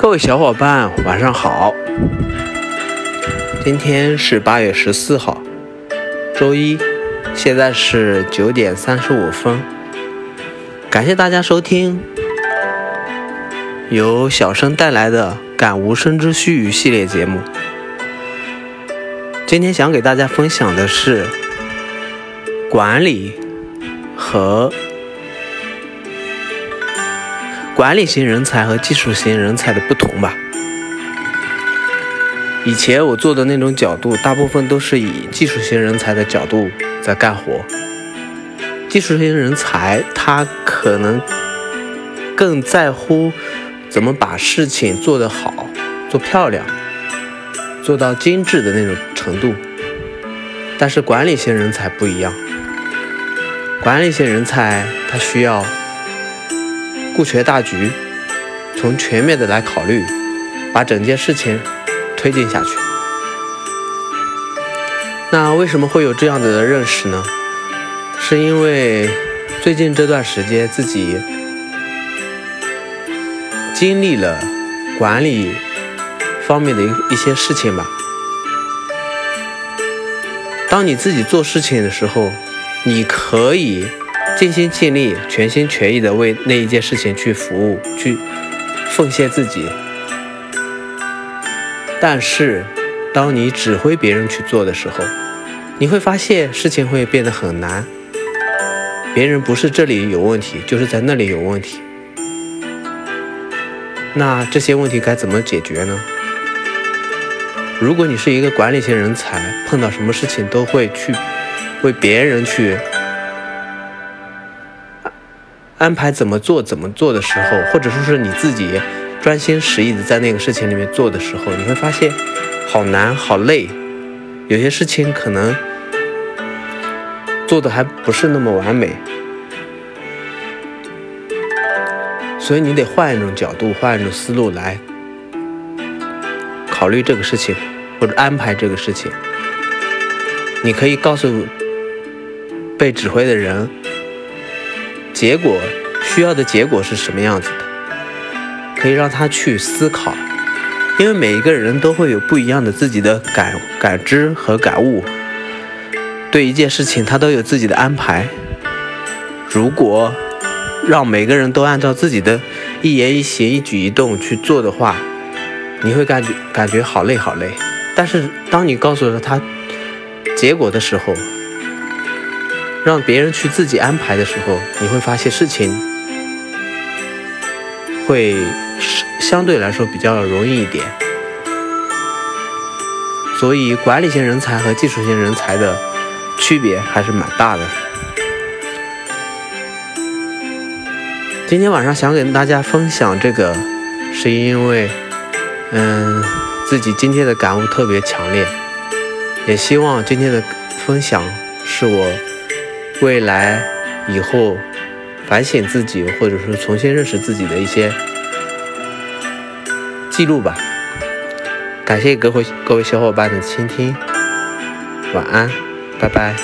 各位小伙伴，晚上好。今天是八月十四号，周一，现在是九点三十五分。感谢大家收听由小生带来的《感无声之须臾》系列节目。今天想给大家分享的是管理和。管理型人才和技术型人才的不同吧。以前我做的那种角度，大部分都是以技术型人才的角度在干活。技术型人才他可能更在乎怎么把事情做得好、做漂亮、做到精致的那种程度。但是管理型人才不一样，管理型人才他需要。顾全大局，从全面的来考虑，把整件事情推进下去。那为什么会有这样子的认识呢？是因为最近这段时间自己经历了管理方面的一一些事情吧。当你自己做事情的时候，你可以。尽心尽力、全心全意的为那一件事情去服务、去奉献自己。但是，当你指挥别人去做的时候，你会发现事情会变得很难。别人不是这里有问题，就是在那里有问题。那这些问题该怎么解决呢？如果你是一个管理型人才，碰到什么事情都会去为别人去。安排怎么做怎么做的时候，或者说是你自己专心实意的在那个事情里面做的时候，你会发现好难好累，有些事情可能做的还不是那么完美，所以你得换一种角度，换一种思路来考虑这个事情或者安排这个事情。你可以告诉被指挥的人。结果需要的结果是什么样子的？可以让他去思考，因为每一个人都会有不一样的自己的感感知和感悟，对一件事情他都有自己的安排。如果让每个人都按照自己的一言一行、一举一动去做的话，你会感觉感觉好累好累。但是当你告诉了他结果的时候，让别人去自己安排的时候，你会发现事情会相对来说比较容易一点。所以，管理型人才和技术型人才的区别还是蛮大的。今天晚上想给大家分享这个，是因为，嗯，自己今天的感悟特别强烈，也希望今天的分享是我。未来以后反省自己，或者说重新认识自己的一些记录吧。感谢各位各位小伙伴的倾听，晚安，拜拜。